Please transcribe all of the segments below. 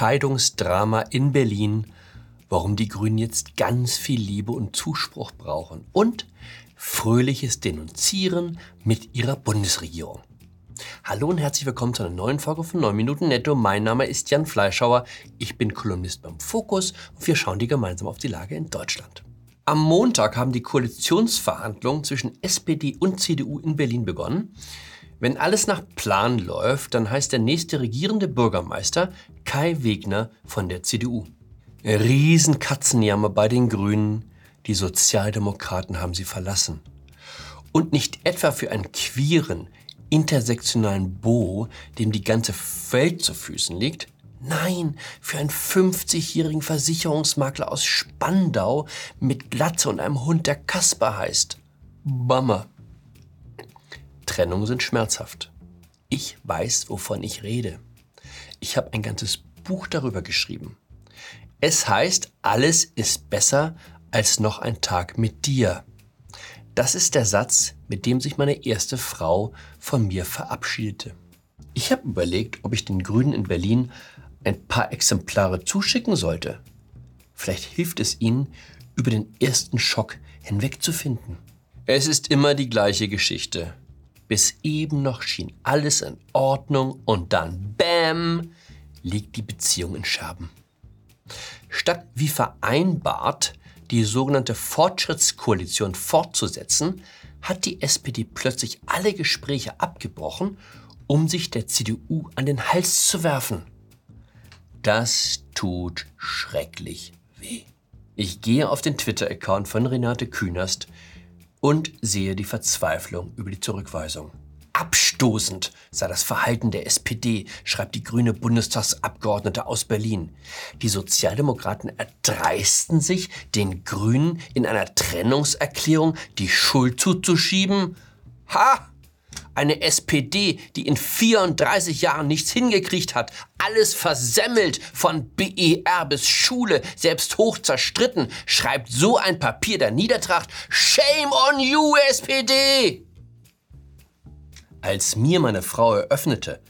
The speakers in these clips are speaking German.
Entscheidungsdrama in Berlin, warum die Grünen jetzt ganz viel Liebe und Zuspruch brauchen und fröhliches Denunzieren mit ihrer Bundesregierung. Hallo und herzlich willkommen zu einer neuen Folge von 9 Minuten Netto. Mein Name ist Jan Fleischhauer, ich bin Kolumnist beim Fokus und wir schauen dir gemeinsam auf die Lage in Deutschland. Am Montag haben die Koalitionsverhandlungen zwischen SPD und CDU in Berlin begonnen. Wenn alles nach Plan läuft, dann heißt der nächste regierende Bürgermeister Kai Wegner von der CDU. Riesenkatzenjammer bei den Grünen. Die Sozialdemokraten haben sie verlassen. Und nicht etwa für einen queeren, intersektionalen Bo, dem die ganze Welt zu Füßen liegt. Nein, für einen 50-jährigen Versicherungsmakler aus Spandau mit Glatze und einem Hund, der Kasper heißt. Bummer. Trennungen sind schmerzhaft. Ich weiß, wovon ich rede. Ich habe ein ganzes Buch darüber geschrieben. Es heißt, alles ist besser als noch ein Tag mit dir. Das ist der Satz, mit dem sich meine erste Frau von mir verabschiedete. Ich habe überlegt, ob ich den Grünen in Berlin ein paar Exemplare zuschicken sollte. Vielleicht hilft es ihnen, über den ersten Schock hinwegzufinden. Es ist immer die gleiche Geschichte. Bis eben noch schien alles in Ordnung und dann BÄM liegt die Beziehung in Scherben. Statt wie vereinbart die sogenannte Fortschrittskoalition fortzusetzen, hat die SPD plötzlich alle Gespräche abgebrochen, um sich der CDU an den Hals zu werfen. Das tut schrecklich weh. Ich gehe auf den Twitter-Account von Renate Künast und sehe die Verzweiflung über die Zurückweisung. Abstoßend sei das Verhalten der SPD, schreibt die grüne Bundestagsabgeordnete aus Berlin. Die Sozialdemokraten erdreisten sich, den Grünen in einer Trennungserklärung die Schuld zuzuschieben? Ha! Eine SPD, die in 34 Jahren nichts hingekriegt hat, alles versemmelt, von BER bis Schule, selbst hoch zerstritten, schreibt so ein Papier der Niedertracht. Shame on you, SPD! Als mir meine Frau eröffnete,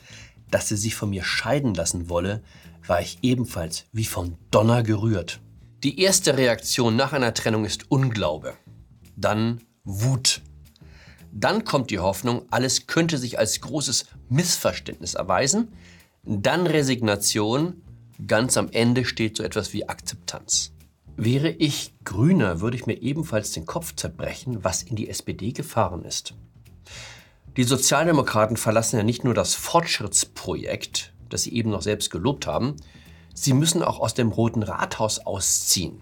dass sie sich von mir scheiden lassen wolle, war ich ebenfalls wie von Donner gerührt. Die erste Reaktion nach einer Trennung ist Unglaube, dann Wut dann kommt die Hoffnung, alles könnte sich als großes Missverständnis erweisen. Dann Resignation. Ganz am Ende steht so etwas wie Akzeptanz. Wäre ich Grüner, würde ich mir ebenfalls den Kopf zerbrechen, was in die SPD gefahren ist. Die Sozialdemokraten verlassen ja nicht nur das Fortschrittsprojekt, das sie eben noch selbst gelobt haben, sie müssen auch aus dem Roten Rathaus ausziehen.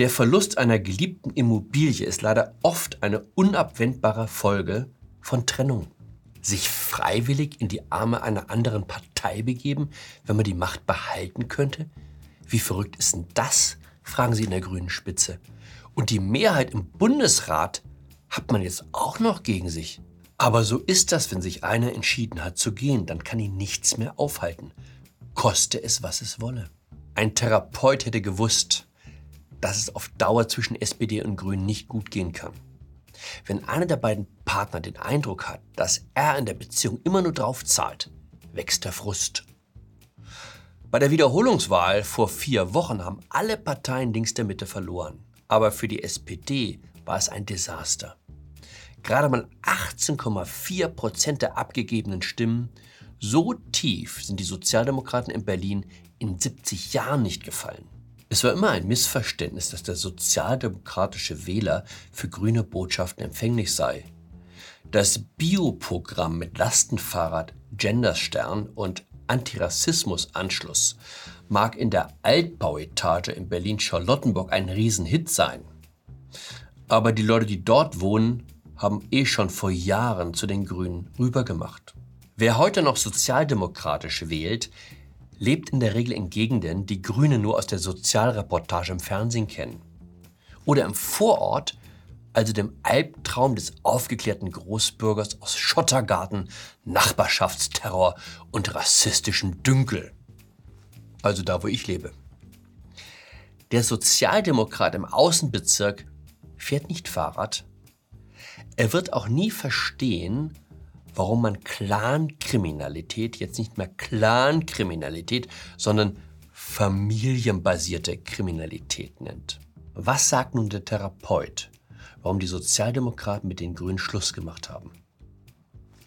Der Verlust einer geliebten Immobilie ist leider oft eine unabwendbare Folge von Trennung. Sich freiwillig in die Arme einer anderen Partei begeben, wenn man die Macht behalten könnte? Wie verrückt ist denn das? fragen sie in der grünen Spitze. Und die Mehrheit im Bundesrat hat man jetzt auch noch gegen sich. Aber so ist das, wenn sich einer entschieden hat zu gehen, dann kann ihn nichts mehr aufhalten. Koste es, was es wolle. Ein Therapeut hätte gewusst, dass es auf Dauer zwischen SPD und Grünen nicht gut gehen kann. Wenn einer der beiden Partner den Eindruck hat, dass er in der Beziehung immer nur drauf zahlt, wächst der Frust. Bei der Wiederholungswahl vor vier Wochen haben alle Parteien links der Mitte verloren. Aber für die SPD war es ein Desaster. Gerade mal 18,4 Prozent der abgegebenen Stimmen, so tief sind die Sozialdemokraten in Berlin in 70 Jahren nicht gefallen. Es war immer ein Missverständnis, dass der sozialdemokratische Wähler für grüne Botschaften empfänglich sei. Das Bioprogramm mit Lastenfahrrad, Genderstern und Antirassismusanschluss mag in der Altbauetage in Berlin-Charlottenburg ein Riesenhit sein. Aber die Leute, die dort wohnen, haben eh schon vor Jahren zu den Grünen rübergemacht. Wer heute noch sozialdemokratisch wählt, lebt in der Regel in Gegenden, die Grüne nur aus der Sozialreportage im Fernsehen kennen. Oder im Vorort, also dem Albtraum des aufgeklärten Großbürgers aus Schottergarten, Nachbarschaftsterror und rassistischem Dünkel. Also da, wo ich lebe. Der Sozialdemokrat im Außenbezirk fährt nicht Fahrrad. Er wird auch nie verstehen, warum man Clankriminalität jetzt nicht mehr Clankriminalität, sondern familienbasierte Kriminalität nennt. Was sagt nun der Therapeut, warum die Sozialdemokraten mit den Grünen Schluss gemacht haben?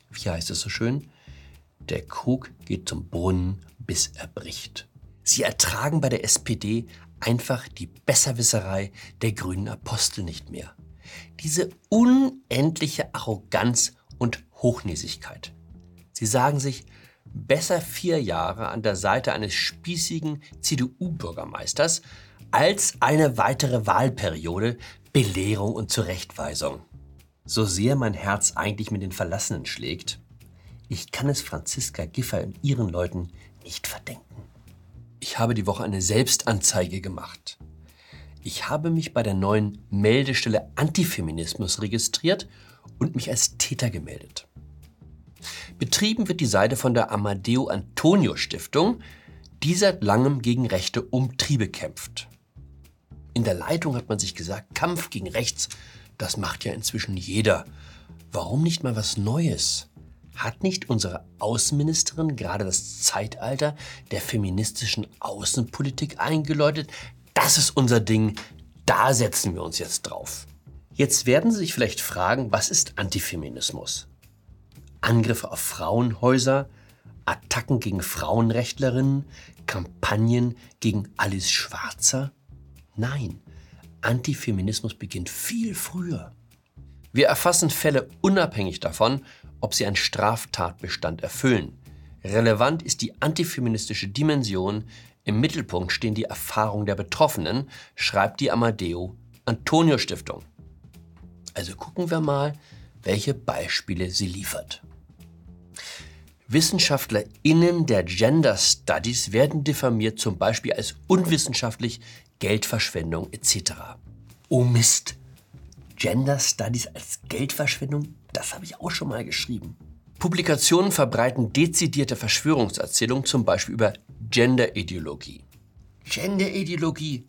Wie heißt es so schön? Der Krug geht zum Brunnen, bis er bricht. Sie ertragen bei der SPD einfach die Besserwisserei der grünen Apostel nicht mehr. Diese unendliche Arroganz und Hochnäsigkeit. Sie sagen sich, besser vier Jahre an der Seite eines spießigen CDU-Bürgermeisters als eine weitere Wahlperiode Belehrung und Zurechtweisung. So sehr mein Herz eigentlich mit den Verlassenen schlägt, ich kann es Franziska Giffer und ihren Leuten nicht verdenken. Ich habe die Woche eine Selbstanzeige gemacht. Ich habe mich bei der neuen Meldestelle Antifeminismus registriert und mich als Täter gemeldet. Betrieben wird die Seite von der Amadeo Antonio Stiftung, die seit langem gegen rechte Umtriebe kämpft. In der Leitung hat man sich gesagt, Kampf gegen rechts, das macht ja inzwischen jeder. Warum nicht mal was Neues? Hat nicht unsere Außenministerin gerade das Zeitalter der feministischen Außenpolitik eingeläutet? Das ist unser Ding, da setzen wir uns jetzt drauf. Jetzt werden Sie sich vielleicht fragen, was ist Antifeminismus? Angriffe auf Frauenhäuser, Attacken gegen Frauenrechtlerinnen, Kampagnen gegen Alice Schwarzer? Nein, Antifeminismus beginnt viel früher. Wir erfassen Fälle unabhängig davon, ob sie einen Straftatbestand erfüllen. Relevant ist die antifeministische Dimension, im Mittelpunkt stehen die Erfahrungen der Betroffenen, schreibt die Amadeo Antonio Stiftung. Also gucken wir mal, welche Beispiele sie liefert. WissenschaftlerInnen der Gender Studies werden diffamiert, zum Beispiel als unwissenschaftlich, Geldverschwendung etc. Oh Mist, Gender Studies als Geldverschwendung, das habe ich auch schon mal geschrieben. Publikationen verbreiten dezidierte Verschwörungserzählungen, zum Beispiel über Genderideologie. Genderideologie,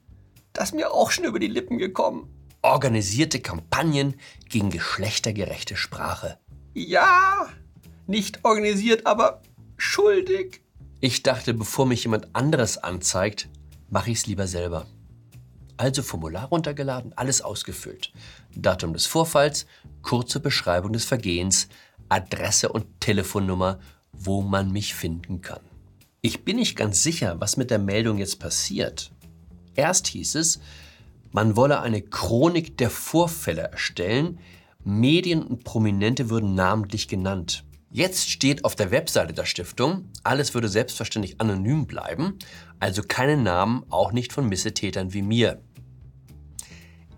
das ist mir auch schon über die Lippen gekommen. Organisierte Kampagnen gegen geschlechtergerechte Sprache. Ja, nicht organisiert, aber schuldig. Ich dachte, bevor mich jemand anderes anzeigt, mache ich es lieber selber. Also Formular runtergeladen, alles ausgefüllt. Datum des Vorfalls, kurze Beschreibung des Vergehens, Adresse und Telefonnummer, wo man mich finden kann. Ich bin nicht ganz sicher, was mit der Meldung jetzt passiert. Erst hieß es, man wolle eine Chronik der Vorfälle erstellen, Medien und Prominente würden namentlich genannt. Jetzt steht auf der Webseite der Stiftung, alles würde selbstverständlich anonym bleiben, also keine Namen, auch nicht von Missetätern wie mir.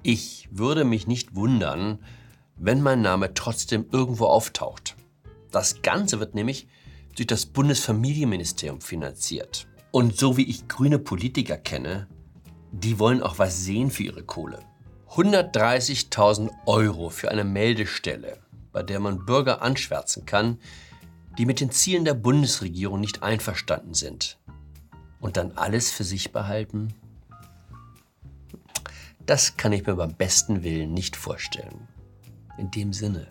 Ich würde mich nicht wundern, wenn mein Name trotzdem irgendwo auftaucht. Das Ganze wird nämlich durch das Bundesfamilienministerium finanziert. Und so wie ich grüne Politiker kenne, die wollen auch was sehen für ihre Kohle. 130.000 Euro für eine Meldestelle bei der man Bürger anschwärzen kann, die mit den Zielen der Bundesregierung nicht einverstanden sind. Und dann alles für sich behalten? Das kann ich mir beim besten Willen nicht vorstellen. In dem Sinne,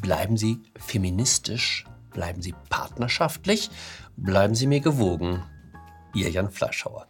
bleiben Sie feministisch, bleiben Sie partnerschaftlich, bleiben Sie mir gewogen. Ihr Jan Fleischhauer.